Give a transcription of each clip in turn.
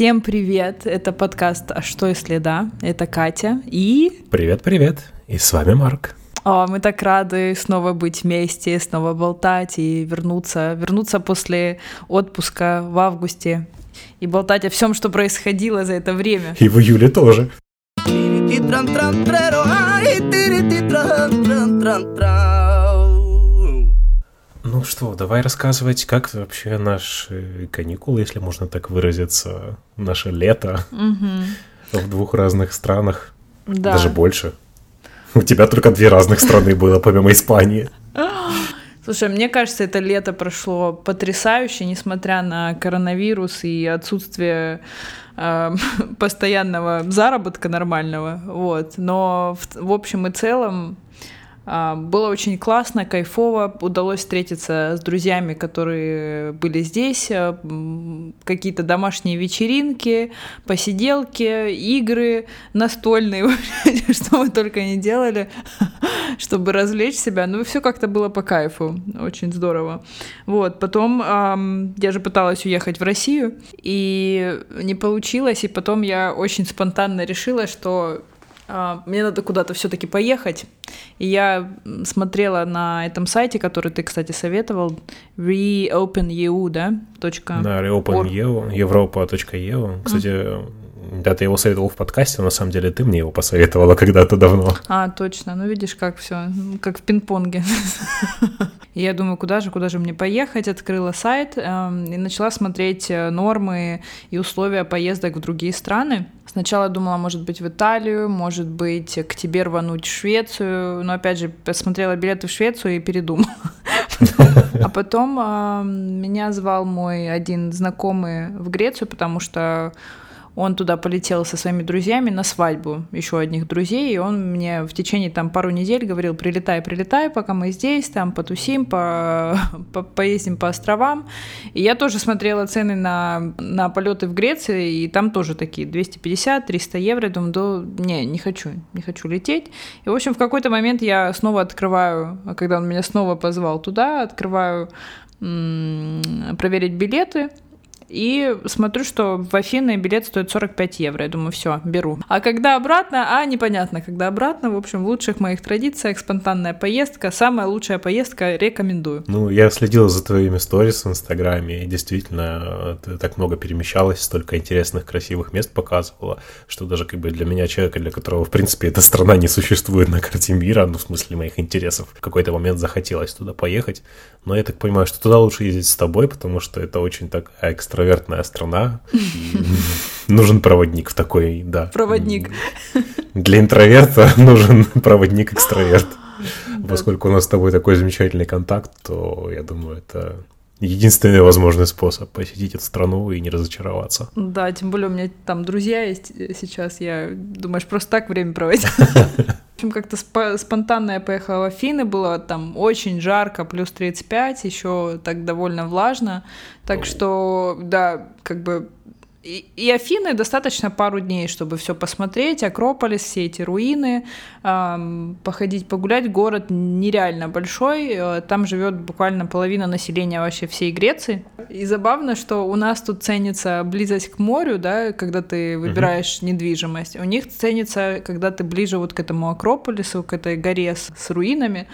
Всем привет! Это подкаст «А что если да?» Это Катя и... Привет-привет! И с вами Марк. О, мы так рады снова быть вместе, снова болтать и вернуться, вернуться после отпуска в августе и болтать о всем, что происходило за это время. И в июле тоже. Ну что, давай рассказывать, как вообще наши каникулы, если можно так выразиться, наше лето угу. в двух разных странах, да. даже больше. У тебя только две разных страны было, помимо Испании. Слушай, мне кажется, это лето прошло потрясающе, несмотря на коронавирус и отсутствие э, постоянного заработка нормального. Вот. Но в, в общем и целом было очень классно, кайфово. Удалось встретиться с друзьями, которые были здесь. А, какие-то домашние вечеринки, посиделки, игры настольные. Что мы только не делали, чтобы развлечь себя. Ну, все как-то было по кайфу. Очень здорово. Вот. Потом я же пыталась уехать в Россию, и не получилось. И потом я очень спонтанно решила, что а, мне надо куда-то все-таки поехать. И я смотрела на этом сайте, который ты, кстати, советовал, reopen.eu, да? Точка да, reopen.eu, европа.eu. Кстати, mm да, ты его советовал в подкасте, на самом деле ты мне его посоветовала когда-то давно. А, точно. Ну, видишь, как все, как в пинг-понге. Я думаю, куда же, куда же мне поехать? Открыла сайт э, и начала смотреть э, нормы и условия поездок в другие страны. Сначала думала, может быть, в Италию, может быть, к тебе рвануть в Швецию. Но опять же, посмотрела билеты в Швецию и передумала. А потом э, меня звал мой один знакомый в Грецию, потому что он туда полетел со своими друзьями на свадьбу еще одних друзей, и он мне в течение там пару недель говорил, прилетай, прилетай, пока мы здесь, там потусим, по, по, поездим по островам. И я тоже смотрела цены на, на полеты в Греции, и там тоже такие 250-300 евро. Думаю, да, не, не хочу, не хочу лететь. И, в общем, в какой-то момент я снова открываю, когда он меня снова позвал туда, открываю проверить билеты, и смотрю, что в Афины билет стоит 45 евро. Я думаю, все, беру. А когда обратно? А, непонятно, когда обратно. В общем, в лучших моих традициях спонтанная поездка. Самая лучшая поездка, рекомендую. Ну, я следил за твоими сторис в Инстаграме, и действительно, ты так много перемещалась, столько интересных, красивых мест показывала, что даже как бы для меня, человека, для которого, в принципе, эта страна не существует на карте мира, ну, в смысле моих интересов, в какой-то момент захотелось туда поехать. Но я так понимаю, что туда лучше ездить с тобой, потому что это очень такая экстра экстравертная страна. Нужен проводник в такой, да. Проводник. Для интроверта нужен проводник-экстраверт. Поскольку у нас с тобой такой замечательный контакт, то я думаю, это единственный возможный способ посетить эту страну и не разочароваться. Да, тем более у меня там друзья есть сейчас, я, думаешь, просто так время проводить? Общем, как-то сп- спонтанно я поехала в Афины, было там очень жарко, плюс 35, еще так довольно влажно. Так что, да, как бы и, и Афины достаточно пару дней, чтобы все посмотреть, Акрополис, все эти руины, эм, походить, погулять. Город нереально большой, э, там живет буквально половина населения вообще всей Греции. И забавно, что у нас тут ценится близость к морю, да, когда ты выбираешь угу. недвижимость. У них ценится, когда ты ближе вот к этому Акрополису, к этой горе с, с руинами.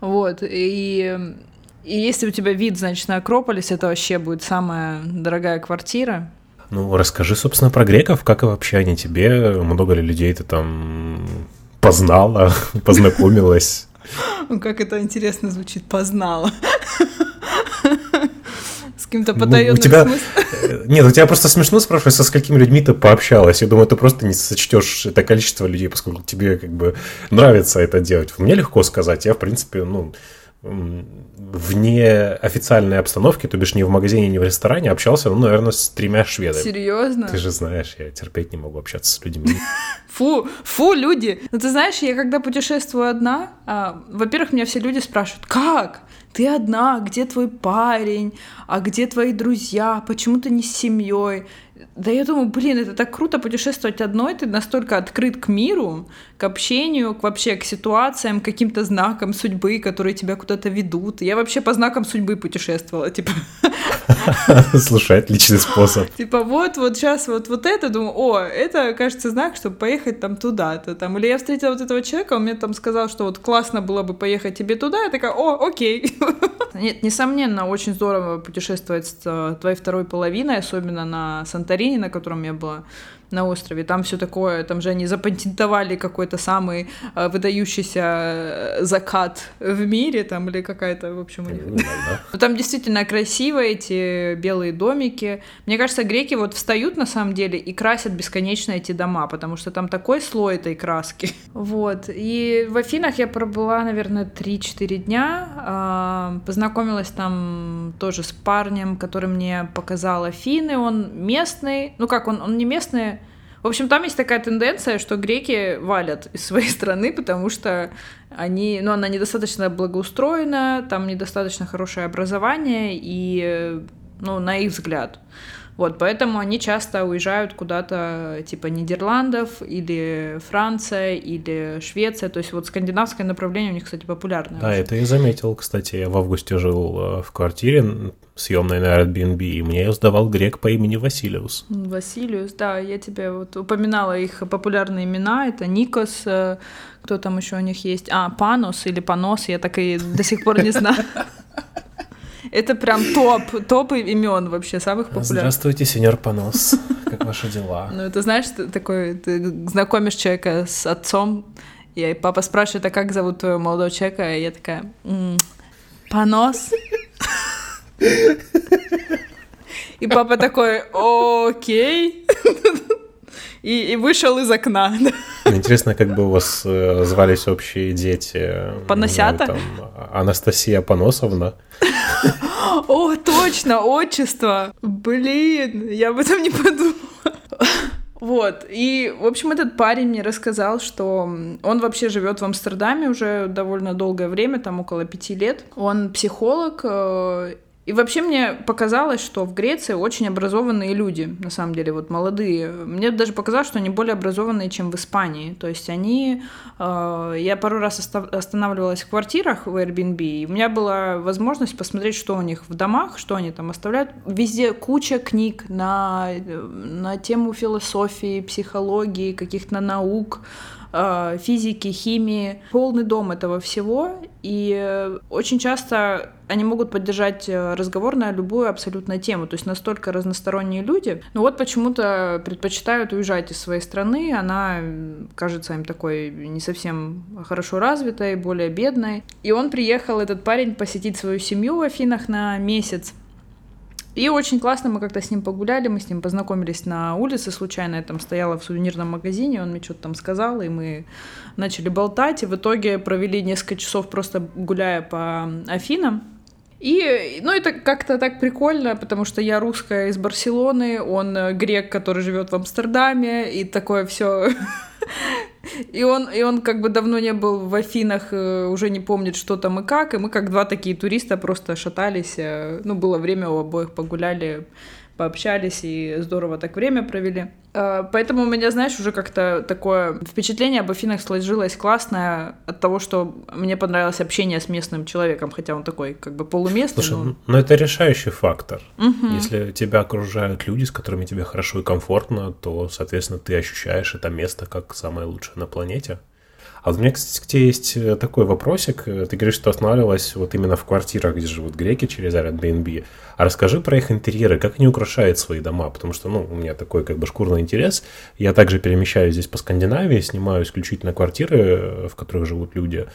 Вот. И и если у тебя вид, значит, на Акрополис, это вообще будет самая дорогая квартира. Ну, расскажи, собственно, про греков. Как вообще они тебе? Много ли людей ты там познала, познакомилась? Ну, как это интересно звучит, познала. С кем-то потаенным ну, у тебя... Э, нет, у тебя просто смешно спрашивать, со сколькими людьми ты пообщалась. Я думаю, ты просто не сочтешь это количество людей, поскольку тебе как бы нравится это делать. Мне легко сказать. Я, в принципе, ну, вне официальной обстановки, то бишь не в магазине, не в ресторане, общался, ну, наверное, с тремя шведами. Серьезно? Ты же знаешь, я терпеть не могу общаться с людьми. Фу, фу, люди. Ну, ты знаешь, я когда путешествую одна, а, во-первых, меня все люди спрашивают, как? Ты одна, где твой парень, а где твои друзья, почему ты не с семьей? Да я думаю, блин, это так круто путешествовать одной, ты настолько открыт к миру, к общению, к вообще к ситуациям, к каким-то знакам судьбы, которые тебя куда-то ведут. Я вообще по знакам судьбы путешествовала, типа. Слушай, отличный способ. Типа вот, вот сейчас вот, вот это, думаю, о, это, кажется, знак, чтобы поехать там туда-то. Там. Или я встретила вот этого человека, он мне там сказал, что вот классно было бы поехать тебе туда. Я такая, о, окей. Нет, несомненно, очень здорово путешествовать с э, твоей второй половиной, особенно на Санторини, на котором я была на острове. Там все такое, там же они запатентовали какой-то самый э, выдающийся э, закат в мире, там или какая-то, в общем, у них. Ну, там действительно красиво эти белые домики. Мне кажется, греки вот встают на самом деле и красят бесконечно эти дома, потому что там такой слой этой краски. Вот. И в Афинах я пробыла, наверное, 3-4 дня. А, познакомилась там тоже с парнем, который мне показал Афины. Он местный. Ну как, он, он не местный, в общем, там есть такая тенденция, что греки валят из своей страны, потому что они, ну, она недостаточно благоустроена, там недостаточно хорошее образование, и, ну, на их взгляд. Вот, поэтому они часто уезжают куда-то типа Нидерландов или Франция или Швеция. То есть вот скандинавское направление у них, кстати, популярное. Да, очень. это я заметил. Кстати, я в августе жил э, в квартире съемной на Airbnb, и мне ее сдавал грек по имени Василиус. Василиус, да, я тебе вот упоминала их популярные имена. Это Никос, э, кто там еще у них есть? А, Панос или Панос, я так и до сих пор не знаю. Это прям топ, топ имен вообще самых популярных. Здравствуйте, сеньор Понос. Как ваши дела? Ну, это знаешь, ты такой, ты знакомишь человека с отцом, и папа спрашивает, а как зовут твоего молодого человека? И я такая, Понос. И папа такой, окей. И, и вышел из окна. Интересно, как бы у вас э, звались общие дети. Поносята? Знаю, там, Анастасия Поносовна. О, точно, отчество. Блин, я об этом не подумала. Вот, и, в общем, этот парень мне рассказал, что он вообще живет в Амстердаме уже довольно долгое время, там около пяти лет. Он психолог, э, и вообще мне показалось, что в Греции очень образованные люди, на самом деле, вот молодые. Мне даже показалось, что они более образованные, чем в Испании. То есть они... Э, я пару раз останавливалась в квартирах в Airbnb, и у меня была возможность посмотреть, что у них в домах, что они там оставляют. Везде куча книг на, на тему философии, психологии, каких-то наук, э, физики, химии. Полный дом этого всего. И очень часто они могут поддержать э, разговор на любую абсолютно тему. То есть настолько разносторонние люди. Но вот почему-то предпочитают уезжать из своей страны. Она кажется им такой не совсем хорошо развитой, более бедной. И он приехал, этот парень, посетить свою семью в Афинах на месяц. И очень классно, мы как-то с ним погуляли, мы с ним познакомились на улице случайно, я там стояла в сувенирном магазине, он мне что-то там сказал, и мы начали болтать, и в итоге провели несколько часов просто гуляя по Афинам. И, ну, это как-то так прикольно, потому что я русская из Барселоны, он э, грек, который живет в Амстердаме, и такое все. И он, и он как бы давно не был в Афинах, э, уже не помнит, что там и как. И мы как два такие туриста просто шатались. Э, ну, было время у обоих, погуляли пообщались и здорово так время провели. А, поэтому у меня, знаешь, уже как-то такое впечатление об Афинах сложилось классное от того, что мне понравилось общение с местным человеком, хотя он такой как бы полуместный. Слушай, но... но это решающий фактор. Угу. Если тебя окружают люди, с которыми тебе хорошо и комфортно, то, соответственно, ты ощущаешь это место как самое лучшее на планете. А у меня, кстати, к тебе есть э, такой вопросик. Ты говоришь, что останавливалась вот именно в квартирах, где живут греки через Airbnb. А расскажи про их интерьеры, как они украшают свои дома, потому что, ну, у меня такой как бы шкурный интерес. Я также перемещаюсь здесь по Скандинавии, снимаю исключительно квартиры, э, в которых живут люди.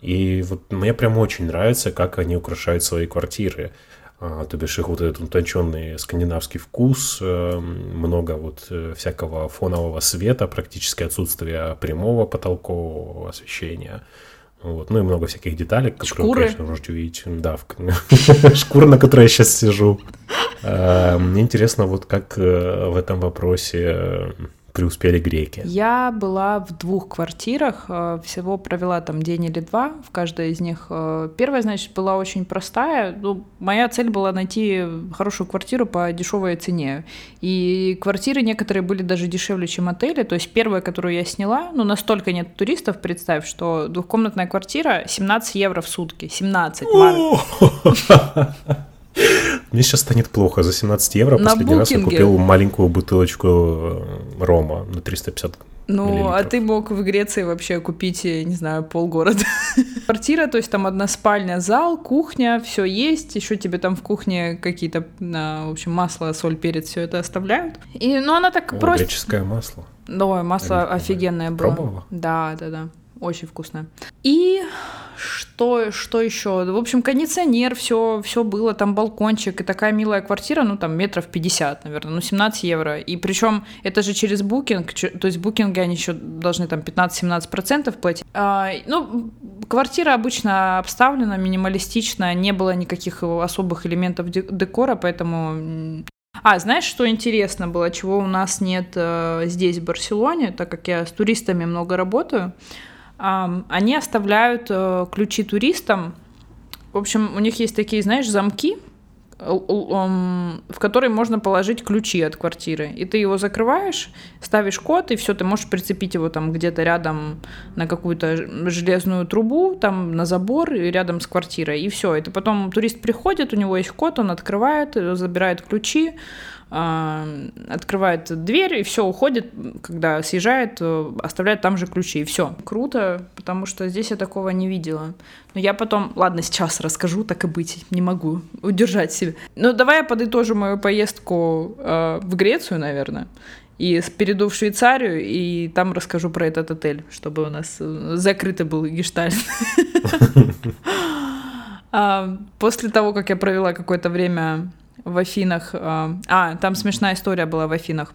И вот мне прям очень нравится, как они украшают свои квартиры. А, то бишь их вот этот утонченный скандинавский вкус, э, много вот э, всякого фонового света, практически отсутствие прямого потолкового освещения. Вот. Ну и много всяких деталей, которые, Шкуры. конечно, можете увидеть. Да, шкура, на которой я сейчас сижу. А, мне интересно, вот как э, в этом вопросе преуспели греки? Я была в двух квартирах, э, всего провела там день или два в каждой из них. Э, первая, значит, была очень простая. Ну, моя цель была найти хорошую квартиру по дешевой цене. И квартиры некоторые были даже дешевле, чем отели. То есть первая, которую я сняла, ну, настолько нет туристов, представь, что двухкомнатная квартира 17 евро в сутки. 17, Марк. Мне сейчас станет плохо. За 17 евро На последний раз я букинге. купил маленькую бутылочку э, рома на 350 Ну, а ты мог в Греции вообще купить, я не знаю, полгорода. Квартира, то есть там одна спальня, зал, кухня, все есть. Еще тебе там в кухне какие-то, в общем, масло, соль, перец, все это оставляют. И, ну, она так О, просто. Греческое масло. Да, масло офигенное было. Пробовала? Да, да, да. Очень вкусное. И что, что еще? В общем, кондиционер, все, все было, там балкончик и такая милая квартира, ну там метров 50, наверное, ну 17 евро. И причем это же через букинг, то есть букинги они еще должны там 15-17% платить. А, ну, квартира обычно обставлена минималистично, не было никаких особых элементов де- декора, поэтому а, знаешь, что интересно было, чего у нас нет э, здесь, в Барселоне, так как я с туристами много работаю, они оставляют э, ключи туристам. В общем, у них есть такие, знаешь, замки, э, в которые можно положить ключи от квартиры. И ты его закрываешь, ставишь код, и все, ты можешь прицепить его там где-то рядом на какую-то железную трубу, там на забор, и рядом с квартирой, и все. И ты потом турист приходит, у него есть код, он открывает, э, забирает ключи, открывает дверь и все уходит, когда съезжает, э, оставляет там же ключи и все. Круто, потому что здесь я такого не видела. Но я потом, ладно, сейчас расскажу, так и быть, не могу удержать себя. Ну давай я подытожу мою поездку э, в Грецию, наверное. И перейду в Швейцарию, и там расскажу про этот отель, чтобы у нас э, закрытый был гештальт. А, После того, как я провела какое-то время в Афинах, а, а, там смешная история была в Афинах.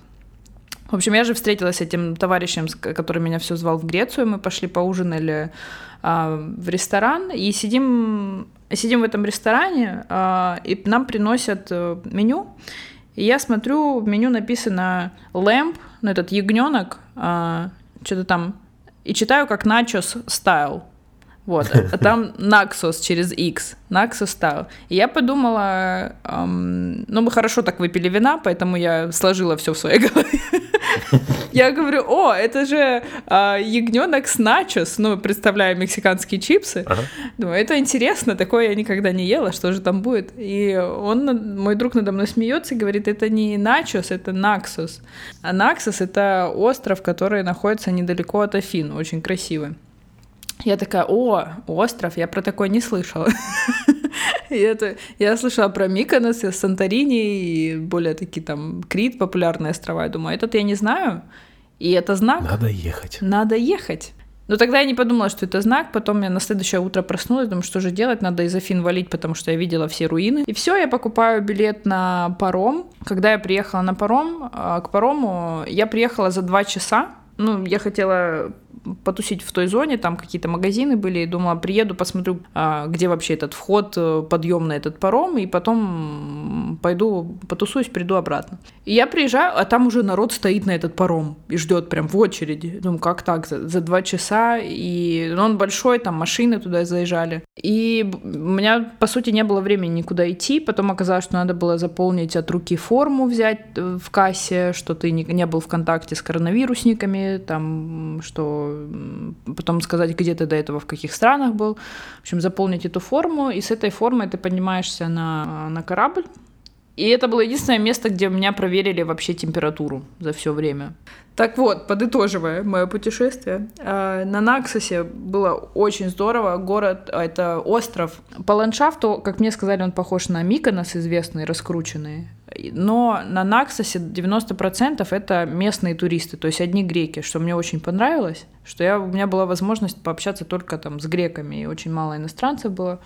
В общем, я же встретилась с этим товарищем, который меня все звал в Грецию. Мы пошли поужинали а, в ресторан и сидим, сидим в этом ресторане, а, и нам приносят э, меню. И я смотрю, в меню написано lamb, ну этот ягненок, что-то там, и читаю как nachos style. Вот, а там Naxos через X, Naxos стайл. И я подумала, эм, ну мы хорошо так выпили вина, поэтому я сложила все в своей голове. Я говорю, о, это же а, ягненок с начос, ну, представляю, мексиканские чипсы. Ага. Думаю, это интересно, такое я никогда не ела, что же там будет. И он, мой друг надо мной смеется и говорит, это не начос, это Наксос. А Наксос — это остров, который находится недалеко от Афин, очень красивый. Я такая, о, остров, я про такой не слышала. И это, я слышала про Миконос Санторини, и более такие там Крит, популярные острова. Я думаю, этот я не знаю, и это знак. Надо ехать. Надо ехать. Но тогда я не подумала, что это знак. Потом я на следующее утро проснулась, думаю, что же делать, надо из Афин валить, потому что я видела все руины. И все, я покупаю билет на паром. Когда я приехала на паром, а, к парому, я приехала за два часа. Ну, я хотела потусить в той зоне, там какие-то магазины были, и думала, приеду, посмотрю, а, где вообще этот вход, э, подъем на этот паром, и потом пойду потусуюсь, приду обратно. И я приезжаю, а там уже народ стоит на этот паром и ждет прям в очереди. Думаю, как так, за, за два часа, и ну, он большой, там машины туда заезжали. И у меня, по сути, не было времени никуда идти, потом оказалось, что надо было заполнить от руки форму взять э, в кассе, что ты не, не был в контакте с коронавирусниками, там, что потом сказать, где ты до этого, в каких странах был. В общем, заполнить эту форму, и с этой формой ты поднимаешься на, на корабль. И это было единственное место, где меня проверили вообще температуру за все время. Так вот, подытоживая мое путешествие, э, на Наксосе было очень здорово. Город, а, это остров. По ландшафту, как мне сказали, он похож на Миконос, известный, раскрученный. Но на Наксосе 90% это местные туристы, то есть одни греки, что мне очень понравилось, что я, у меня была возможность пообщаться только там с греками, и очень мало иностранцев было.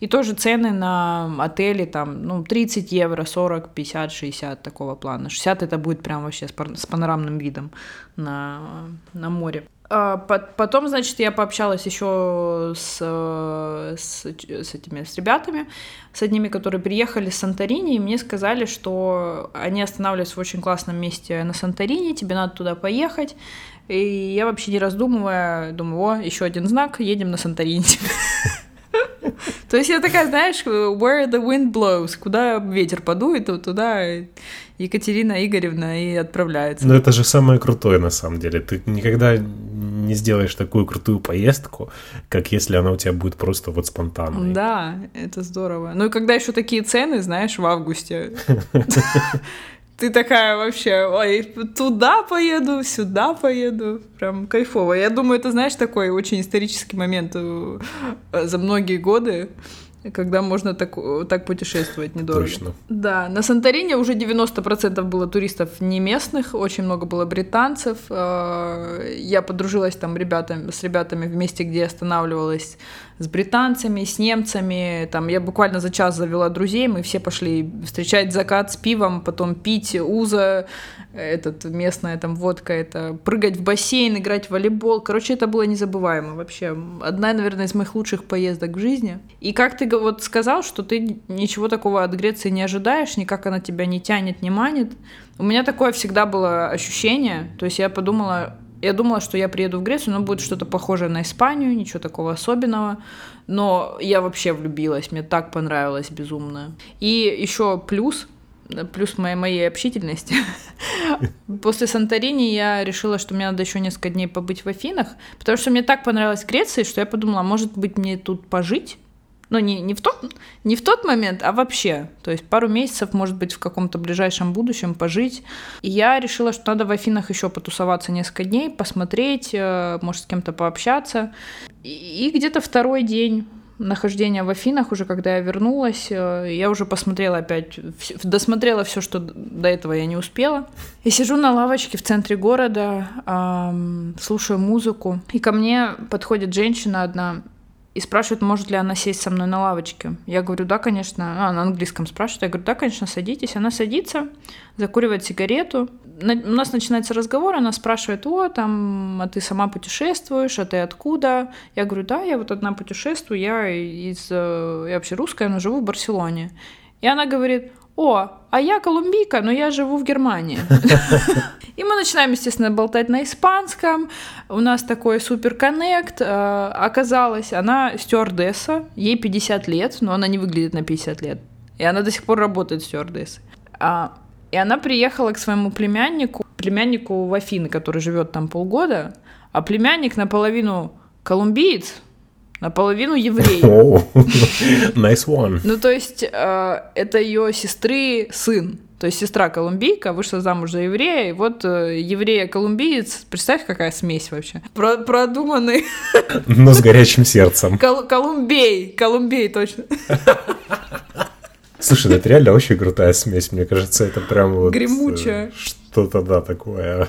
И тоже цены на отели там, ну, 30 евро, 40, 50, 60 такого плана. 60 это будет прям вообще с, панорамным видом на, на море. А, по- Потом, значит, я пообщалась еще с, с, с этими с ребятами, с одними, которые приехали с Санторини, и мне сказали, что они останавливаются в очень классном месте на Санторини, тебе надо туда поехать. И я вообще не раздумывая, думаю, о, еще один знак, едем на Санторини. То есть я такая, знаешь, where the wind blows, куда ветер подует, то туда Екатерина Игоревна и отправляется. Но это же самое крутое на самом деле. Ты никогда не сделаешь такую крутую поездку, как если она у тебя будет просто вот спонтанной. Да, это здорово. Ну и когда еще такие цены, знаешь, в августе, ты такая вообще, ой, туда поеду, сюда поеду, прям кайфово. Я думаю, это, знаешь, такой очень исторический момент э, за многие годы, когда можно так, так путешествовать недорого. Точно. Да, на Санторине уже 90% было туристов не местных, очень много было британцев. Э, я подружилась там ребятами, с ребятами в месте, где я останавливалась с британцами, с немцами. Там я буквально за час завела друзей, мы все пошли встречать закат с пивом, потом пить уза, этот местная там водка, это прыгать в бассейн, играть в волейбол. Короче, это было незабываемо вообще. Одна, наверное, из моих лучших поездок в жизни. И как ты вот сказал, что ты ничего такого от Греции не ожидаешь, никак она тебя не тянет, не манит. У меня такое всегда было ощущение. То есть я подумала, я думала, что я приеду в Грецию, но будет что-то похожее на Испанию, ничего такого особенного. Но я вообще влюбилась, мне так понравилось безумно. И еще плюс, плюс моей, моей общительности. После Санторини я решила, что мне надо еще несколько дней побыть в Афинах, потому что мне так понравилась Греция, что я подумала, может быть, мне тут пожить, ну, не, не, в тот, не в тот момент, а вообще. То есть пару месяцев, может быть, в каком-то ближайшем будущем пожить. И я решила, что надо в Афинах еще потусоваться несколько дней, посмотреть, э, может, с кем-то пообщаться. И, и где-то второй день нахождения в Афинах, уже когда я вернулась, э, я уже посмотрела опять, досмотрела все, что до этого я не успела. И сижу на лавочке в центре города, слушаю музыку, и ко мне подходит женщина одна и спрашивает, может ли она сесть со мной на лавочке. Я говорю, да, конечно. А, на английском спрашивает. Я говорю, да, конечно, садитесь. Она садится, закуривает сигарету. У нас начинается разговор, она спрашивает, о, там, а ты сама путешествуешь, а ты откуда? Я говорю, да, я вот одна путешествую, я из... Э, я вообще русская, но живу в Барселоне. И она говорит, о, а я колумбийка, но я живу в Германии. И мы начинаем, естественно, болтать на испанском. У нас такой супер коннект. Э, оказалось, она стюардесса, ей 50 лет, но она не выглядит на 50 лет. И она до сих пор работает стюардессой. А, и она приехала к своему племяннику, племяннику в Афины, который живет там полгода, а племянник наполовину колумбиец, наполовину еврей. nice one. Ну, то есть, э, это ее сестры сын. То есть сестра колумбийка вышла замуж за еврея, и вот э, еврея-колумбиец, представь, какая смесь вообще. Про продуманный. Но с горячим сердцем. Кол Колумбей, Колумбей точно. Слушай, это реально очень крутая смесь, мне кажется, это прям вот... Гремучая. Э, что-то, да, такое.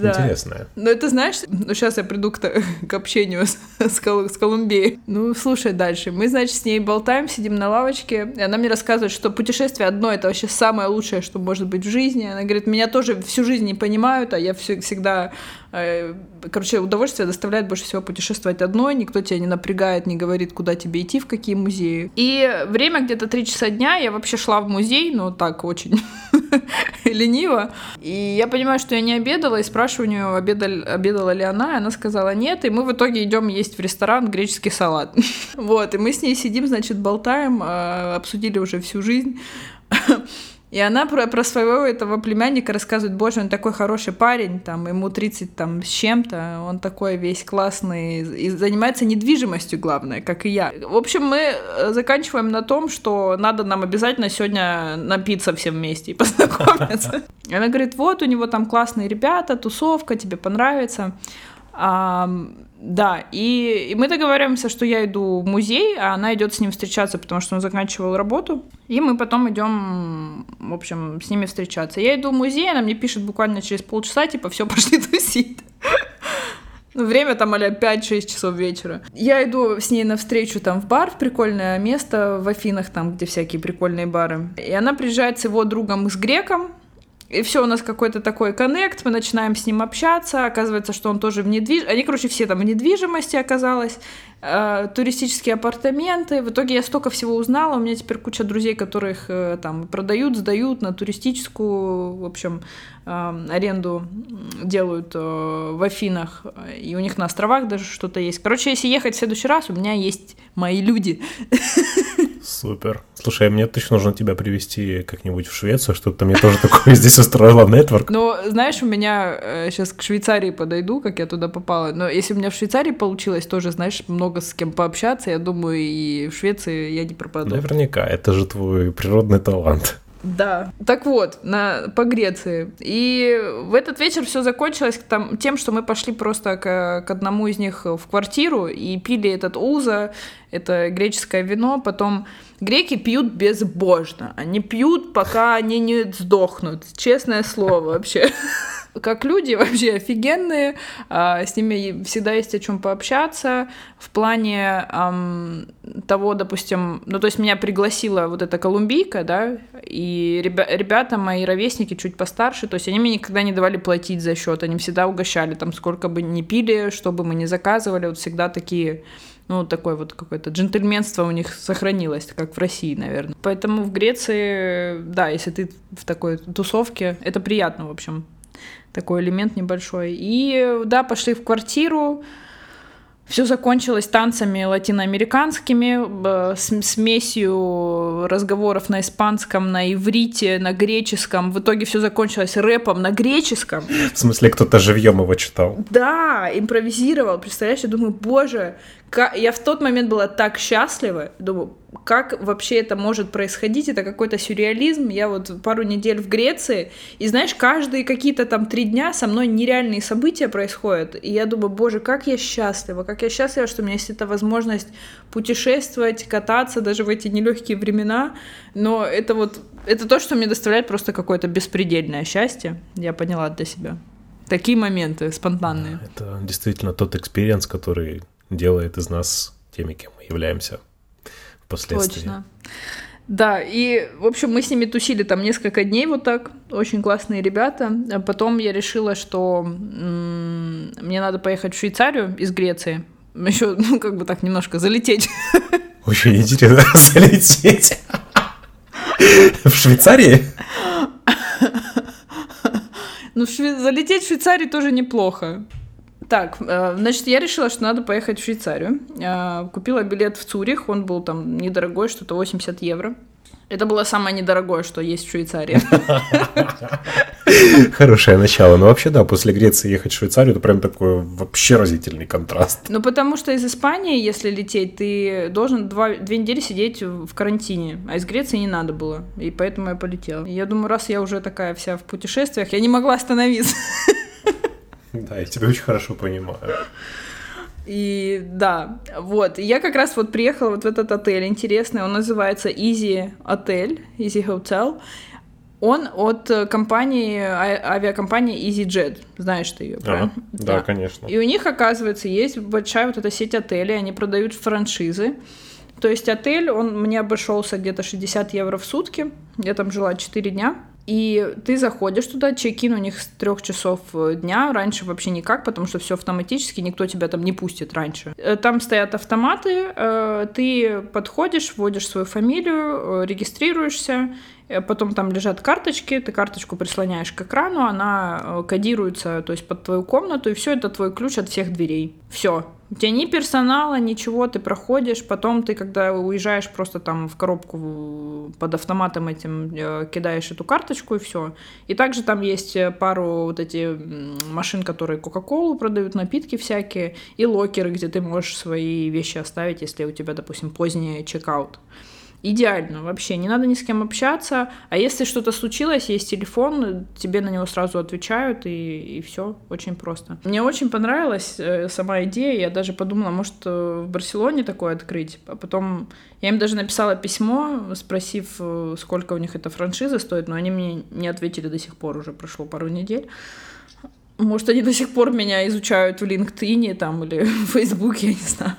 Да. Интересная. Ну, это знаешь, ну, сейчас я приду к, к общению с, с, Кол, с Колумбией. Ну, слушай дальше. Мы, значит, с ней болтаем, сидим на лавочке, и она мне рассказывает, что путешествие одно — это вообще самое лучшее, что может быть в жизни. Она говорит, меня тоже всю жизнь не понимают, а я все, всегда короче, удовольствие доставляет больше всего путешествовать одной, никто тебя не напрягает, не говорит, куда тебе идти, в какие музеи. И время где-то 3 часа дня, я вообще шла в музей, но так очень лениво. И я понимаю, что я не обедала, и спрашиваю у нее, обедала, ли она, и она сказала нет, и мы в итоге идем есть в ресторан греческий салат. вот, и мы с ней сидим, значит, болтаем, э, обсудили уже всю жизнь. И она про, про своего этого племянника рассказывает, боже, он такой хороший парень, там, ему 30 там, с чем-то, он такой весь классный, и занимается недвижимостью, главное, как и я. В общем, мы э, заканчиваем на том, что надо нам обязательно сегодня напиться все вместе и познакомиться. Она говорит, вот, у него там классные ребята, тусовка, тебе понравится. А, да, и, и мы договариваемся, что я иду в музей, а она идет с ним встречаться, потому что он заканчивал работу. И мы потом идем, в общем, с ними встречаться. Я иду в музей, она мне пишет буквально через полчаса, типа, все, пошли тусить. Ну, время там, а 5-6 часов вечера. Я иду с ней навстречу там в бар, в прикольное место в Афинах, там, где всякие прикольные бары. И она приезжает с его другом, с греком, и все, у нас какой-то такой коннект, мы начинаем с ним общаться, оказывается, что он тоже в недвижимости, они, короче, все там в недвижимости оказалось, э, туристические апартаменты, в итоге я столько всего узнала, у меня теперь куча друзей, которых э, там продают, сдают на туристическую, в общем, э, аренду делают э, в Афинах, и у них на островах даже что-то есть. Короче, если ехать в следующий раз, у меня есть мои люди. Супер. Слушай, мне точно нужно тебя привести как-нибудь в Швецию, что то мне тоже такое здесь устроила нетворк. Ну, знаешь, у меня э, сейчас к Швейцарии подойду, как я туда попала. Но если у меня в Швейцарии получилось тоже, знаешь, много с кем пообщаться, я думаю, и в Швеции я не пропаду. Наверняка, это же твой природный талант. Да. Так вот, на, по Греции. И в этот вечер все закончилось там, тем, что мы пошли просто к, к одному из них в квартиру и пили этот уза, это греческое вино. Потом греки пьют безбожно. Они пьют, пока они не сдохнут. Честное слово вообще как люди вообще офигенные, а, с ними всегда есть о чем пообщаться. В плане эм, того, допустим, ну то есть меня пригласила вот эта колумбийка, да, и ребя ребята, мои ровесники чуть постарше, то есть они мне никогда не давали платить за счет, они всегда угощали, там сколько бы ни пили, что бы мы ни заказывали, вот всегда такие ну, такое вот какое-то джентльменство у них сохранилось, как в России, наверное. Поэтому в Греции, да, если ты в такой тусовке, это приятно, в общем такой элемент небольшой. И да, пошли в квартиру, все закончилось танцами латиноамериканскими, смесью разговоров на испанском, на иврите, на греческом. В итоге все закончилось рэпом на греческом. В смысле, кто-то живьем его читал? Да, импровизировал. Представляешь, я думаю, боже, я в тот момент была так счастлива. Думаю, как вообще это может происходить, это какой-то сюрреализм. Я вот пару недель в Греции, и знаешь, каждые какие-то там три дня со мной нереальные события происходят, и я думаю, боже, как я счастлива, как я счастлива, что у меня есть эта возможность путешествовать, кататься даже в эти нелегкие времена, но это вот, это то, что мне доставляет просто какое-то беспредельное счастье, я поняла для себя. Такие моменты спонтанные. Это действительно тот experience, который делает из нас теми, кем мы являемся впоследствии. Точно. Да, и, в общем, мы с ними тусили там несколько дней вот так, очень классные ребята. А потом я решила, что м- мне надо поехать в Швейцарию из Греции, еще, ну, как бы так немножко залететь. Очень интересно залететь. В Швейцарии? Ну, шве... залететь в Швейцарию тоже неплохо. Так, э, значит, я решила, что надо поехать в Швейцарию. Э, купила билет в Цюрих, он был там недорогой, что-то 80 евро. Это было самое недорогое, что есть в Швейцарии. Хорошее начало. Но вообще, да, после Греции ехать в Швейцарию, это прям такой вообще разительный контраст. Ну, потому что из Испании, если лететь, ты должен два, две недели сидеть в карантине, а из Греции не надо было. И поэтому я полетела. Я думаю, раз я уже такая вся в путешествиях, я не могла остановиться. Да, я тебя очень хорошо понимаю. И да, вот, я как раз вот приехала вот в этот отель интересный, он называется Easy Hotel, Easy Hotel. Он от компании, а, авиакомпании EasyJet, знаешь ты ее, правильно? А, да, да, конечно. И у них, оказывается, есть большая вот эта сеть отелей, они продают франшизы. То есть отель, он мне обошелся где-то 60 евро в сутки, я там жила 4 дня. И ты заходишь туда, чекин у них с трех часов э, дня, раньше вообще никак, потому что все автоматически, никто тебя там не пустит раньше. Э, там стоят автоматы, э, ты подходишь, вводишь свою фамилию, регистрируешься, потом там лежат карточки, ты карточку прислоняешь к экрану, она кодируется, то есть под твою комнату, и все это твой ключ от всех дверей. Все, у тебя ни персонала, ничего, ты проходишь, потом ты, когда уезжаешь, просто там в коробку под автоматом этим э, кидаешь эту карточку и все. И также там есть э, пару вот эти машин, которые Кока-Колу продают, напитки всякие, и локеры, где ты можешь свои вещи оставить, если у тебя, допустим, поздний чекаут идеально вообще, не надо ни с кем общаться, а если что-то случилось, есть телефон, тебе на него сразу отвечают, и, и все, очень просто. Мне очень понравилась э, сама идея, я даже подумала, может, э, в Барселоне такое открыть, а потом я им даже написала письмо, спросив, э, сколько у них эта франшиза стоит, но они мне не ответили до сих пор, уже прошло пару недель. Может, они до сих пор меня изучают в LinkedIn там или в Фейсбуке, я не знаю.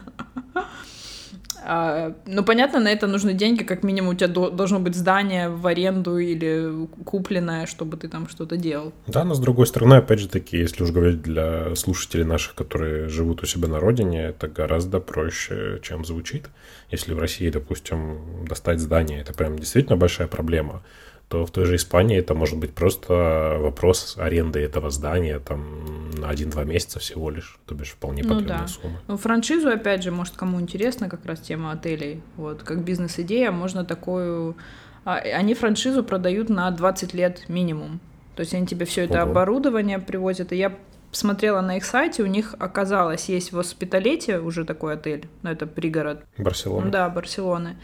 А, ну, понятно, на это нужны деньги, как минимум у тебя должно быть здание в аренду или купленное, чтобы ты там что-то делал. Да, но с другой стороны, опять же таки, если уж говорить для слушателей наших, которые живут у себя на родине, это гораздо проще, чем звучит. Если в России, допустим, достать здание, это прям действительно большая проблема то в той же Испании это может быть просто вопрос аренды этого здания там на 1-2 месяца всего лишь, то бишь вполне ну, да. сумма. Ну, франшизу, опять же, может, кому интересно как раз тема отелей, вот, как бизнес-идея, можно такую... А, они франшизу продают на 20 лет минимум. То есть они тебе все это Ого. оборудование привозят, и я смотрела на их сайте, у них оказалось, есть в Воспиталете уже такой отель, но это пригород. Барселона. Да, Барселоны.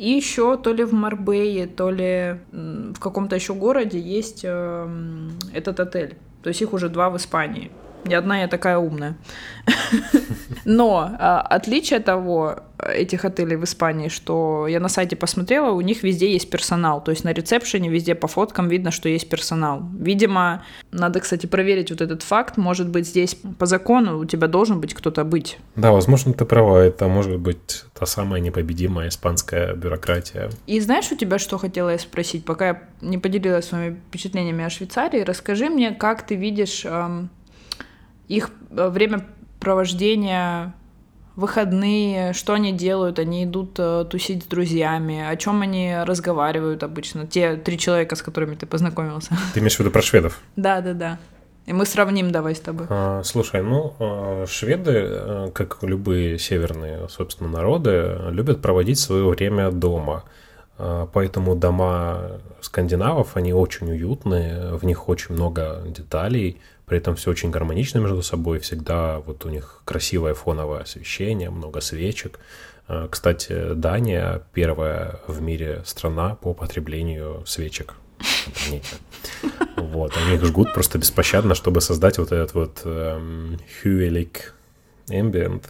И еще то ли в Марбее, то ли в каком-то еще городе есть э, этот отель. То есть их уже два в Испании. Не одна я такая умная. Но а, отличие того, этих отелей в Испании, что я на сайте посмотрела, у них везде есть персонал. То есть на ресепшене везде по фоткам видно, что есть персонал. Видимо, надо, кстати, проверить вот этот факт. Может быть, здесь по закону у тебя должен быть кто-то быть. Да, возможно, ты права. Это может быть та самая непобедимая испанская бюрократия. И знаешь, у тебя что хотела я спросить, пока я не поделилась своими впечатлениями о Швейцарии, расскажи мне, как ты видишь эм, их э, время провождения выходные, что они делают, они идут э, тусить с друзьями, о чем они разговаривают обычно, те три человека, с которыми ты познакомился. Ты имеешь в виду про шведов? Да, да, да. И мы сравним давай с тобой. А, слушай, ну, а, шведы, э, как любые северные, собственно, народы, любят проводить свое время дома. А, поэтому дома скандинавов, они очень уютные, в них очень много деталей, при этом все очень гармонично между собой, всегда вот у них красивое фоновое освещение, много свечек. А, кстати, Дания первая в мире страна по потреблению свечек. Вот, они их жгут просто беспощадно, чтобы создать вот этот вот эм, Huelik Ambient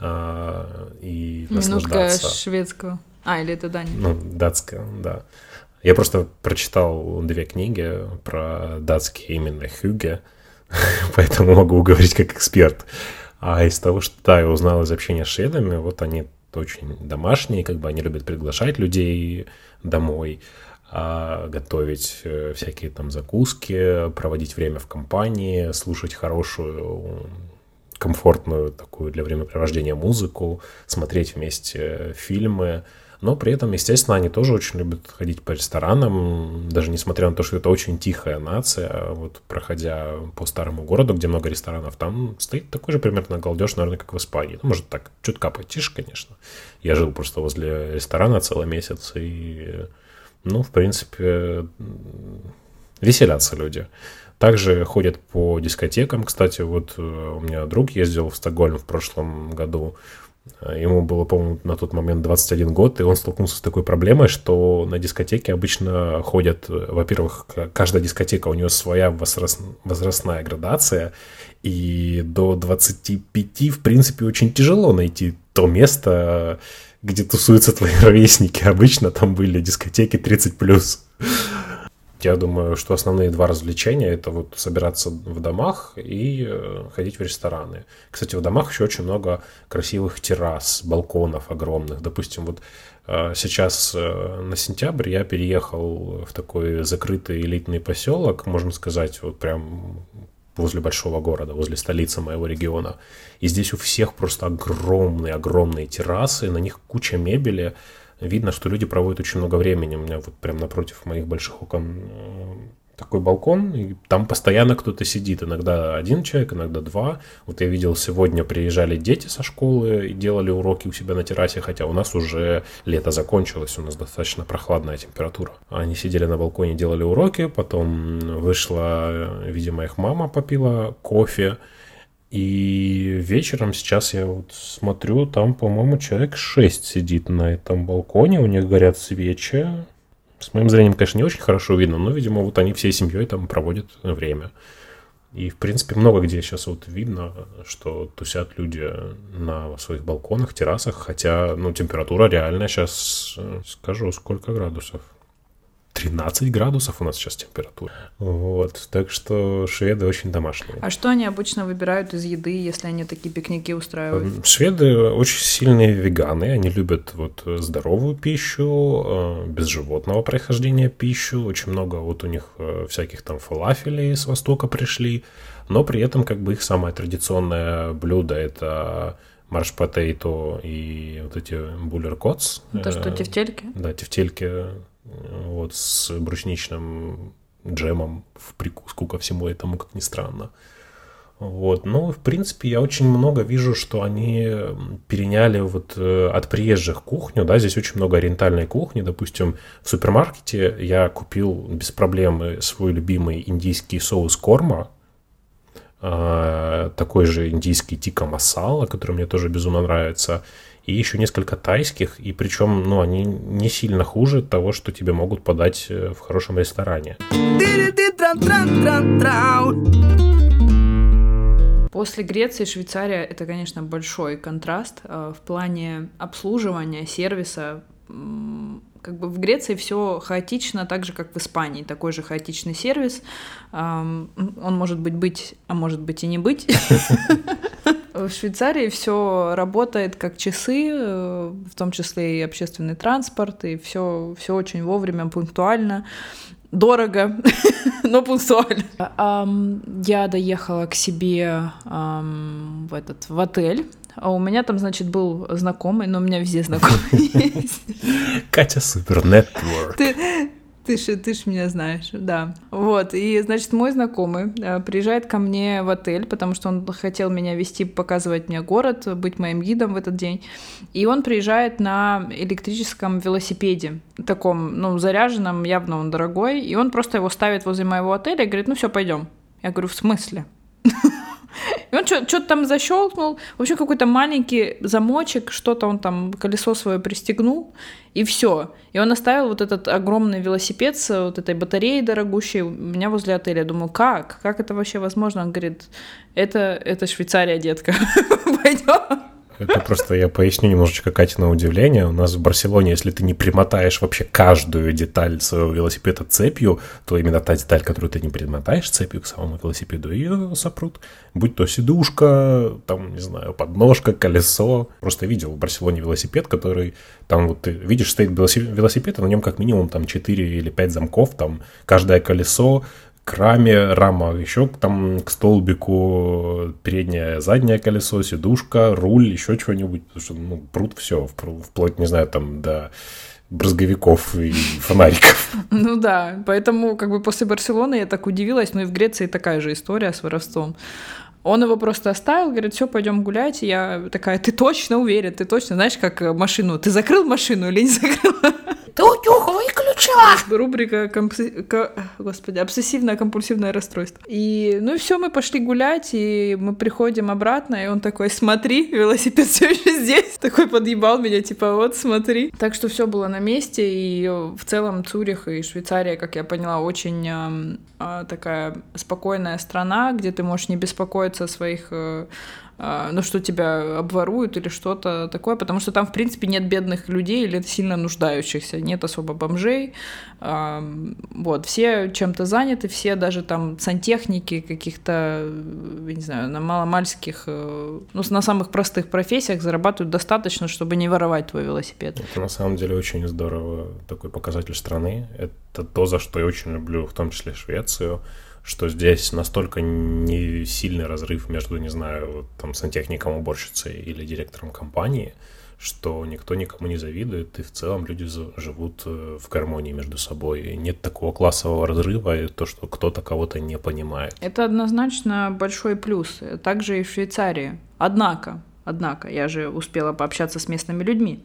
э, и Немножко наслаждаться. шведского. А, или это Дания? Ну, датского, да. Я просто прочитал две книги про датские именно Хюге, поэтому могу говорить как эксперт. А из того, что да, я узнал из общения с шведами, вот они очень домашние, как бы они любят приглашать домой, а, готовить э, всякие там закуски, проводить время в компании, слушать хорошую, комфортную такую для времяпровождения музыку, смотреть вместе фильмы, но при этом, естественно, они тоже очень любят ходить по ресторанам, даже несмотря на то, что это очень тихая нация. Вот проходя по старому городу, где много ресторанов, там стоит такой же примерно галдеж, наверное, как в Испании. Ну, может, так, чутка потише, конечно. Я жил просто возле ресторана целый месяц, и, ну, в принципе, веселятся люди. Также ходят по дискотекам. Кстати, вот э, у меня друг ездил в Стокгольм в прошлом году. Ему было, по-моему, на тот момент 21 год, и он столкнулся с такой проблемой, что на дискотеке обычно ходят, во-первых, каждая дискотека, у нее своя возраст, возрастная градация, и до 25, в принципе, очень тяжело найти то место, где тусуются твои ровесники. Обычно там были дискотеки 30+. Я думаю, что основные два развлечения это вот собираться в домах и э, ходить в рестораны. Кстати, в домах еще очень много красивых террас, балконов огромных. Допустим, вот э, сейчас э, на сентябрь я переехал в такой закрытый элитный поселок, можно сказать, вот прям возле большого города, возле столицы моего региона. И здесь у всех просто огромные-огромные террасы, на них куча мебели, видно, что люди проводят очень много времени. У меня вот прям напротив моих больших окон э, такой балкон, и там постоянно кто-то сидит. Иногда один человек, иногда два. Вот я видел, сегодня приезжали дети со школы и делали уроки у себя на террасе, хотя у нас уже лето закончилось, у нас достаточно прохладная температура. Они сидели на балконе, делали уроки, потом вышла, видимо, их мама попила кофе, и вечером сейчас я вот смотрю, там, по-моему, человек 6 сидит на этом балконе, у них горят свечи. С моим зрением, конечно, не очень хорошо видно, но, видимо, вот они всей семьей там проводят время. И, в принципе, много где сейчас вот видно, что тусят люди на своих балконах, террасах, хотя, ну, температура реально сейчас, скажу, сколько градусов? 13 градусов у нас сейчас температура. Вот, так что шведы очень домашние. А что они обычно выбирают из еды, если они такие пикники устраивают? Шведы очень сильные веганы, они любят вот здоровую пищу, э, без животного происхождения пищу, очень много вот у них э, всяких там фалафелей с востока пришли, но при этом как бы их самое традиционное блюдо это марш потейто и вот эти буллер. Это что, э, тефтельки? Да, тефтельки вот, с брусничным джемом в прикуску ко всему этому, как ни странно. Вот. Ну, в принципе, я очень много вижу, что они переняли вот э, от приезжих кухню, да, здесь очень много ориентальной кухни, допустим, в супермаркете я купил без проблем свой любимый индийский соус корма, а, такой же индийский тика масала, который мне тоже безумно нравится, и еще несколько тайских, и причем, ну, они не сильно хуже того, что тебе могут подать э, в хорошем ресторане. После Греции Швейцария это, конечно, большой контраст э, в плане обслуживания, сервиса. Как бы в Греции все хаотично, так же, как в Испании. Такой же хаотичный сервис. Он может быть быть, а может быть и не быть. В Швейцарии все работает как часы, э, в том числе и общественный транспорт, и все, все очень вовремя, пунктуально дорого, но пунктуально. Я доехала к себе в этот в отель. А у меня там, значит, был знакомый, но у меня везде знакомый есть. Катя Супер Нетворк. Ты ж, ты ж меня знаешь, да. Вот, и, значит, мой знакомый э, приезжает ко мне в отель, потому что он хотел меня вести, показывать мне город, быть моим гидом в этот день. И он приезжает на электрическом велосипеде, таком, ну, заряженном, явно он дорогой, и он просто его ставит возле моего отеля и говорит, ну все, пойдем. Я говорю, в смысле? И он что-то там защелкнул, в общем, какой-то маленький замочек, что-то он там, колесо свое пристегнул, и все. И он оставил вот этот огромный велосипед с вот этой батареей дорогущей у меня возле отеля. Я думаю, как? Как это вообще возможно? Он говорит, это, это Швейцария, детка. Пойдем. Это просто я поясню немножечко Катина удивление. У нас в Барселоне, если ты не примотаешь вообще каждую деталь своего велосипеда цепью, то именно та деталь, которую ты не примотаешь цепью к самому велосипеду, ее сопрут. Будь то сидушка, там, не знаю, подножка, колесо. Просто видел в Барселоне велосипед, который там вот ты видишь, стоит велосипед, а на нем как минимум там 4 или 5 замков, там каждое колесо, к раме, рама еще там к столбику, переднее, заднее колесо, сидушка, руль, еще чего-нибудь, потому что, ну, пруд все, вплоть, не знаю, там, до брызговиков и фонариков. Ну да, поэтому как бы после Барселоны я так удивилась, ну и в Греции такая же история с воровством. Он его просто оставил, говорит, все, пойдем гулять. И я такая, ты точно уверен, ты точно, знаешь, как машину, ты закрыл машину или не закрыл? Ты утюг выключила! Рубрика, компси... К... господи, обсессивное-компульсивное расстройство. И, ну и все, мы пошли гулять, и мы приходим обратно, и он такой, смотри, велосипед все еще здесь. Такой подъебал меня, типа, вот, смотри. Так что все было на месте, и в целом Цюрих и Швейцария, как я поняла, очень э, такая спокойная страна, где ты можешь не беспокоиться о своих э, ну, что тебя обворуют или что-то такое, потому что там, в принципе, нет бедных людей или сильно нуждающихся, нет особо бомжей, вот, все чем-то заняты, все даже там сантехники каких-то, не знаю, на маломальских, э, ну, на самых простых профессиях зарабатывают достаточно, чтобы не воровать твой велосипед. Это на самом деле очень здорово, такой показатель страны, это то, за что я очень люблю, в том числе Швецию, что здесь настолько не сильный разрыв между, не знаю, там, сантехником, уборщицей или директором компании, что никто никому не завидует, и в целом люди живут э, в гармонии между собой. И нет такого классового разрыва, и то, что кто-то кого-то не понимает. Это однозначно большой плюс. Также и в Швейцарии. Однако, однако, я же успела пообщаться с местными людьми.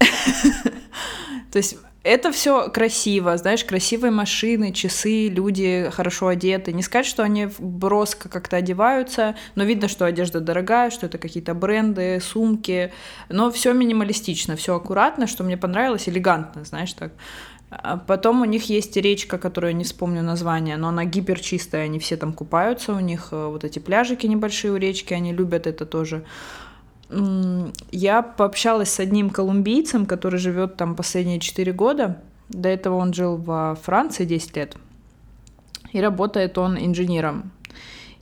То есть это все красиво, знаешь, красивые машины, часы, люди хорошо одеты. Не сказать, что они броско как-то одеваются, но видно, что одежда дорогая, что это какие-то бренды, сумки, но все минималистично, все аккуратно, что мне понравилось, элегантно, знаешь, так. А потом у них есть речка, которую я не вспомню название, но она гиперчистая, они все там купаются, у них э, вот эти пляжики небольшие у речки, они любят это тоже я пообщалась с одним колумбийцем, который живет там последние 4 года. До этого он жил во Франции 10 лет. И работает он инженером.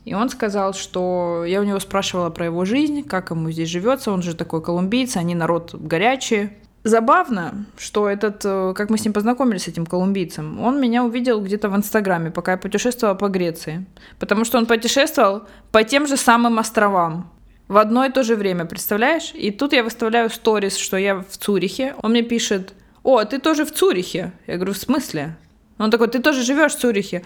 И он сказал, что я у него спрашивала про его жизнь, как ему здесь живется. Он же такой колумбийец, они народ горячий. Забавно, что этот, э, как мы с ним познакомились, с этим колумбийцем, он меня увидел где-то в Инстаграме, пока я путешествовала по Греции. Потому что он путешествовал по тем же самым островам в одно и то же время, представляешь? И тут я выставляю сторис, что я в Цюрихе. Он мне пишет, о, ты тоже в Цюрихе? Я говорю, в смысле? Он такой, ты тоже живешь в Цюрихе?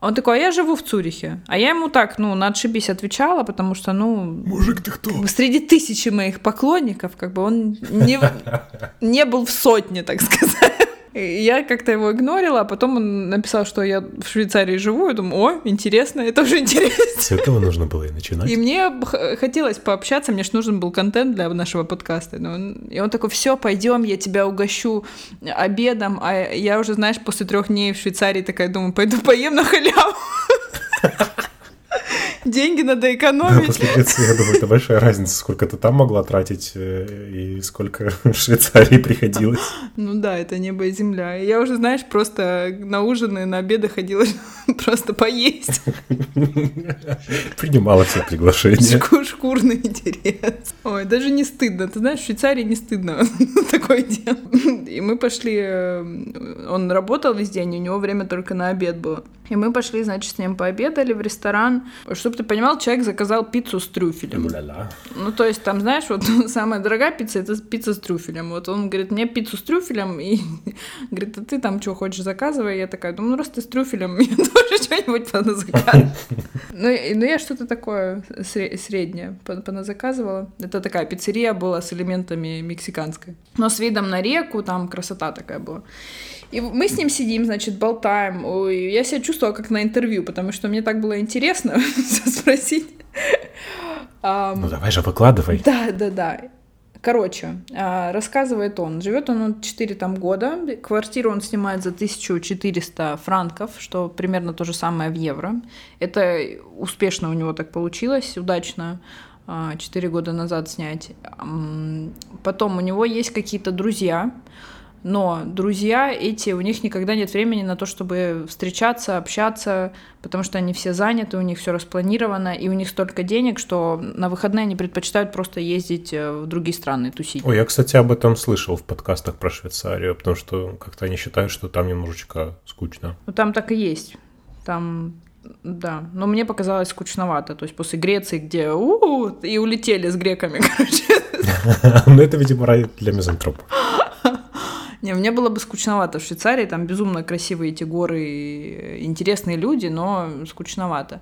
Он такой, а я живу в Цюрихе. А я ему так, ну, на отшибись отвечала, потому что, ну... Мужик, ты кто? Среди тысячи моих поклонников, как бы он не, не был в сотне, так сказать. Я как-то его игнорила, а потом он написал, что я в Швейцарии живу. Я думаю, о, интересно, это уже интересно. С этого нужно было и начинать. И мне хотелось пообщаться, мне же нужен был контент для нашего подкаста. И он такой, все, пойдем, я тебя угощу обедом. А я уже, знаешь, после трех дней в Швейцарии такая думаю, пойду поем на халяву. Деньги надо экономить. Да, после Греции, я думаю, это большая разница, сколько ты там могла тратить э, и сколько в Швейцарии приходилось. Ну да, это небо и земля. Я уже, знаешь, просто на ужины, на обеды ходила просто поесть. Принимала все приглашения. Шкур, шкурный интерес. Ой, даже не стыдно. Ты знаешь, в Швейцарии не стыдно такое дело. И мы пошли... Э, он работал весь день, у него время только на обед было. И мы пошли, значит, с ним пообедали в ресторан. Чтобы ты понимал, человек заказал пиццу с трюфелем. Ля-ля. Ну, то есть, там, знаешь, вот самая дорогая пицца — это пицца с трюфелем. Вот он говорит, мне пиццу с трюфелем, и говорит, а ты там что хочешь, заказывай. Я такая, думаю, ну, раз ты с трюфелем, мне тоже что-нибудь поназаказывать. Ну, ну, я что-то такое среднее поназаказывала. Это такая пиццерия была с элементами мексиканской. Но с видом на реку, там красота такая была. И мы с ним сидим, значит, болтаем. Ой, я себя чувствовала как на интервью, потому что мне так было интересно спросить. Ну давай же выкладывай. Да, да, да. Короче, а, рассказывает он, живет он 4 там года, квартиру он снимает за 1400 франков, что примерно то же самое в евро. Это успешно у него так получилось, удачно. 4 а, года назад снять. Потом у него есть какие-то друзья, но друзья эти, у них никогда нет времени на то, чтобы встречаться, общаться, потому что они все заняты, у них все распланировано, и у них столько денег, что на выходные они предпочитают просто ездить э, в другие страны, тусить. Ой, я, кстати, об этом слышал в подкастах про Швейцарию, потому что как-то они считают, что там немножечко скучно. Ну, там так и есть. Там да, но мне показалось скучновато. То есть после Греции, где у и улетели с греками, короче. Ну, это, видимо, рай для мизантропа. Не, мне было бы скучновато в Швейцарии, там безумно красивые эти горы, интересные люди, но скучновато.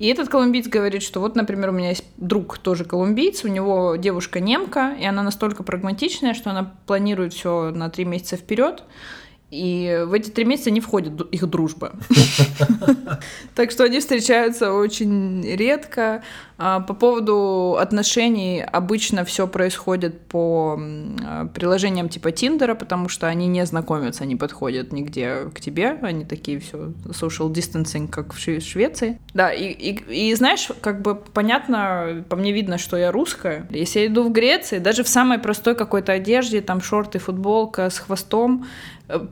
И этот колумбиец говорит, что вот, например, у меня есть друг тоже колумбиец, у него девушка немка, и она настолько прагматичная, что она планирует все на три месяца вперед. И в эти три месяца не входит их дружба. Так что они встречаются очень редко. А, по поводу отношений обычно все происходит по а, приложениям типа Тиндера, потому что они не знакомятся, они подходят нигде к тебе, они такие все social distancing, как в Швеции. Да, и, и, и знаешь, как бы понятно, по мне видно, что я русская. Если я иду в Греции, даже в самой простой какой-то одежде, там шорты, футболка с хвостом,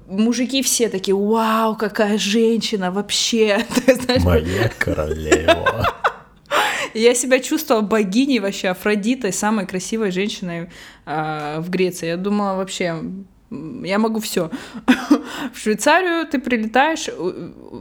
мужики все такие, вау, какая женщина вообще. Моя королева. Я себя чувствовала богиней вообще, Афродитой, самой красивой женщиной э, в Греции. Я думала вообще, я могу все. В Швейцарию ты прилетаешь,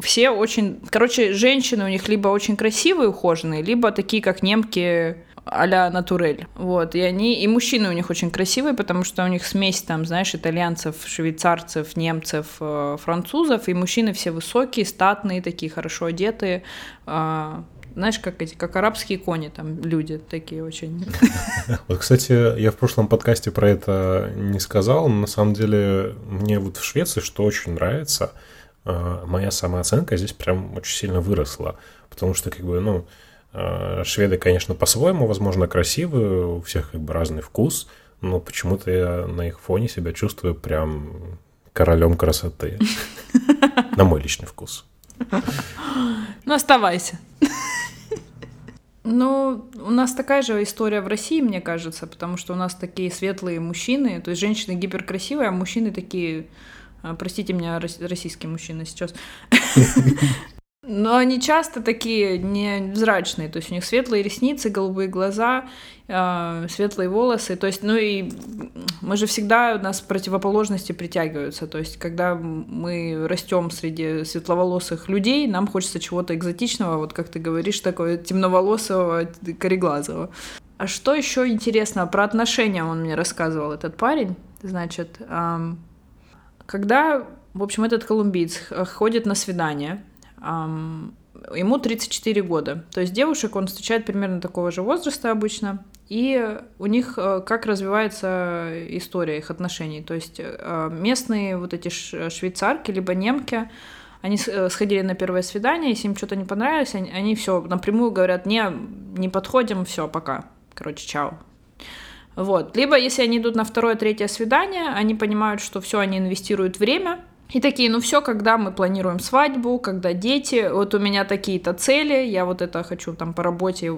все очень... Короче, женщины у них либо очень красивые, ухоженные, либо такие, как немки а-ля натурель. Вот, и они, и мужчины у них очень красивые, потому что у них смесь там, знаешь, итальянцев, швейцарцев, немцев, э, французов, и мужчины все высокие, статные, такие хорошо одетые, а, знаешь, как эти, как арабские кони, там люди такие очень. Вот, кстати, я в прошлом подкасте про это не сказал, но на самом деле мне вот в Швеции что очень нравится, э, моя самооценка здесь прям очень сильно выросла, потому что, как бы, ну, шведы, конечно, по-своему, возможно, красивые, у всех как бы разный вкус, но почему-то я на их фоне себя чувствую прям королем красоты. На мой личный вкус. Ну, оставайся. Ну, у нас такая же история в России, мне кажется, потому что у нас такие светлые мужчины, то есть женщины гиперкрасивые, а мужчины такие, а, простите меня, российские мужчины сейчас, Но они часто такие невзрачные, то есть у них светлые ресницы, голубые глаза, э, светлые волосы, то есть, ну и мы же всегда, у нас противоположности притягиваются, то есть когда мы растем среди светловолосых людей, нам хочется чего-то экзотичного, вот как ты говоришь, такого темноволосого, кореглазого. А что еще интересно? Про отношения он мне рассказывал, этот парень, значит, э, когда, в общем, этот колумбиец ходит на свидание, ему 34 года. То есть девушек он встречает примерно такого же возраста обычно. И у них э, как развивается история их отношений. То есть э, местные вот эти швейцарки, либо немки, они э, сходили на первое свидание, если им что-то не понравилось, они, они все напрямую говорят, не, не подходим, все, пока. Короче, чао. Вот. Либо если они идут на второе, третье свидание, они понимают, что все, они инвестируют время, и такие, ну все, когда мы планируем свадьбу, когда дети, вот у меня такие-то цели, я вот это хочу там по работе,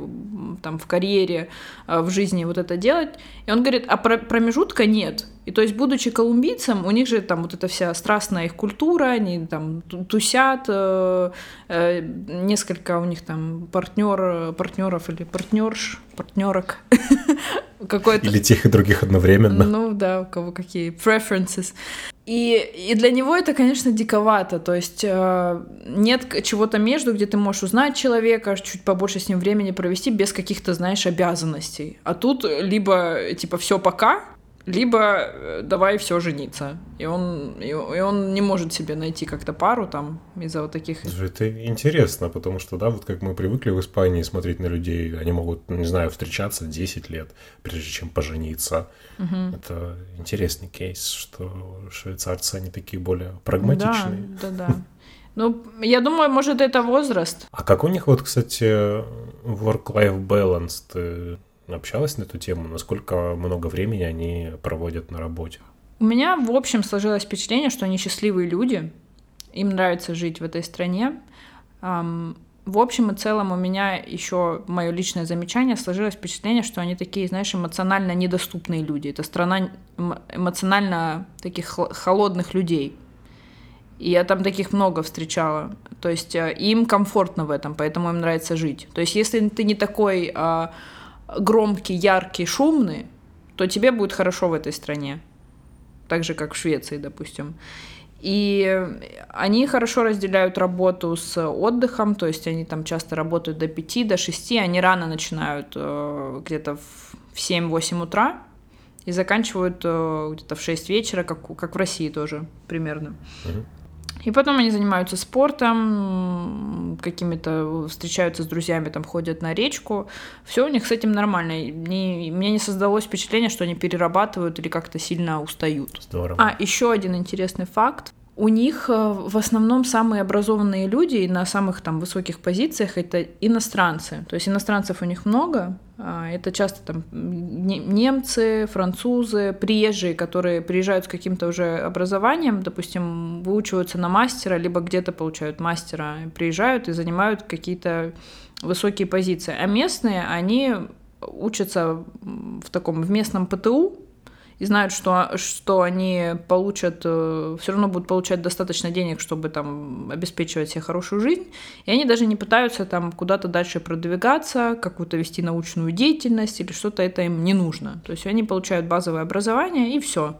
там в карьере, э, в жизни вот это делать. И он говорит, а про- промежутка нет. И то есть, будучи колумбийцем, у них же там вот эта вся страстная их культура, они там ту- тусят, э, э, несколько у них там партнер, партнеров или партнерш, партнерок какой-то. Или тех и других одновременно. Ну да, у кого какие preferences. И, и для него это, конечно, диковато. То есть э, нет чего-то между, где ты можешь узнать человека, чуть побольше с ним времени провести без каких-то, знаешь, обязанностей. А тут либо типа все пока, либо э, давай все жениться. И он, и, он не может себе найти как-то пару там из-за вот таких... Это интересно, потому что, да, вот как мы привыкли в Испании смотреть на людей, они могут, ну, не знаю, встречаться 10 лет, прежде чем пожениться. Это интересный кейс, что швейцарцы, они такие более прагматичные. Да, да, да. Ну, я думаю, может, это возраст. А как у них вот, кстати, work-life balance? Ты общалась на эту тему? Насколько много времени они проводят на работе? У меня, в общем, сложилось впечатление, что они счастливые люди, им нравится жить в этой стране. В общем и целом у меня еще мое личное замечание сложилось впечатление, что они такие, знаешь, эмоционально недоступные люди. Это страна эмо- эмоционально таких холодных людей. И я там таких много встречала. То есть э, им комфортно в этом, поэтому им нравится жить. То есть если ты не такой а, громкий, яркий, шумный, то тебе будет хорошо в этой стране. Так же, как в Швеции, допустим. И они хорошо разделяют работу с отдыхом, то есть они там часто работают до 5, до 6, они рано начинают э, где-то в в 7-8 утра и заканчивают э, где-то в 6 вечера, как, как в России тоже примерно. Мгм. И потом они занимаются спортом, какими-то встречаются с друзьями, там ходят на речку. Все у них с этим нормально. Не- мне не создалось впечатление, что они перерабатывают или как-то сильно устают. Здорово. А, еще один интересный факт. У них э, в основном самые образованные люди и на самых там высоких позициях это иностранцы. То есть иностранцев у них много. А, Это часто там не- немцы, французы, приезжие, которые приезжают с каким-то уже образованием, допустим, выучиваются на мастера, либо где-то получают мастера, приезжают и занимают какие-то высокие позиции. А местные, они учатся в таком в местном ПТУ, и знают, что, что они получат, все равно будут получать достаточно денег, чтобы там обеспечивать себе хорошую жизнь, и они даже не пытаются там куда-то дальше продвигаться, какую-то вести научную деятельность или что-то это им не нужно. То есть они получают базовое образование и все.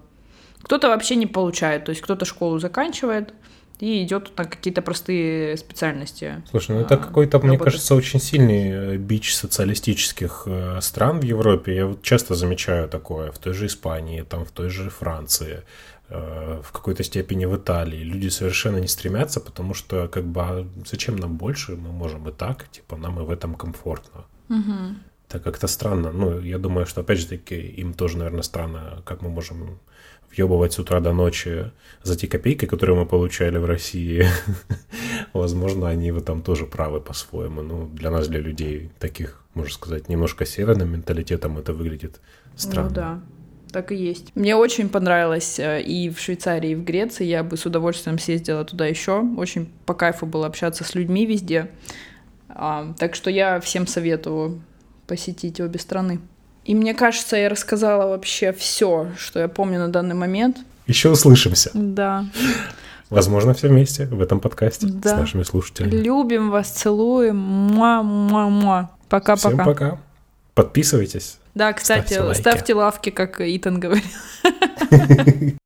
Кто-то вообще не получает, то есть кто-то школу заканчивает и идет на какие-то простые специальности. Слушай, ну это а, какой-то, мне кажется, очень сильный э, бич социалистических э, стран в Европе. Я вот часто замечаю такое в той же Испании, там в той же Франции, э, в какой-то степени в Италии. Люди совершенно не стремятся, потому что как бы а зачем нам больше, мы можем и так, типа нам и в этом комфортно. Так как-то странно. Ну, я думаю, что, опять же таки, им тоже, наверное, странно, как мы можем въебывать с утра до ночи за те копейки, которые мы получали в России. Возможно, они в этом тоже правы по-своему. Ну, для нас, для людей таких, можно сказать, немножко северным менталитетом это выглядит странно. Ну да, так и есть. Мне очень понравилось э, и в Швейцарии, и в Греции. Я бы с удовольствием съездила туда еще. Очень по кайфу было общаться с людьми везде. Так что я всем советую посетить обе страны. И мне кажется, я рассказала вообще все, что я помню на данный момент. Еще услышимся. Да. Возможно, все вместе в этом подкасте Да. с нашими слушателями. Любим вас, целуем. Муа-муа-муа. Пока-пока. Всем пока. Подписывайтесь. Да, кстати, Ставьте лайки. ставьте лавки, как Итан говорил.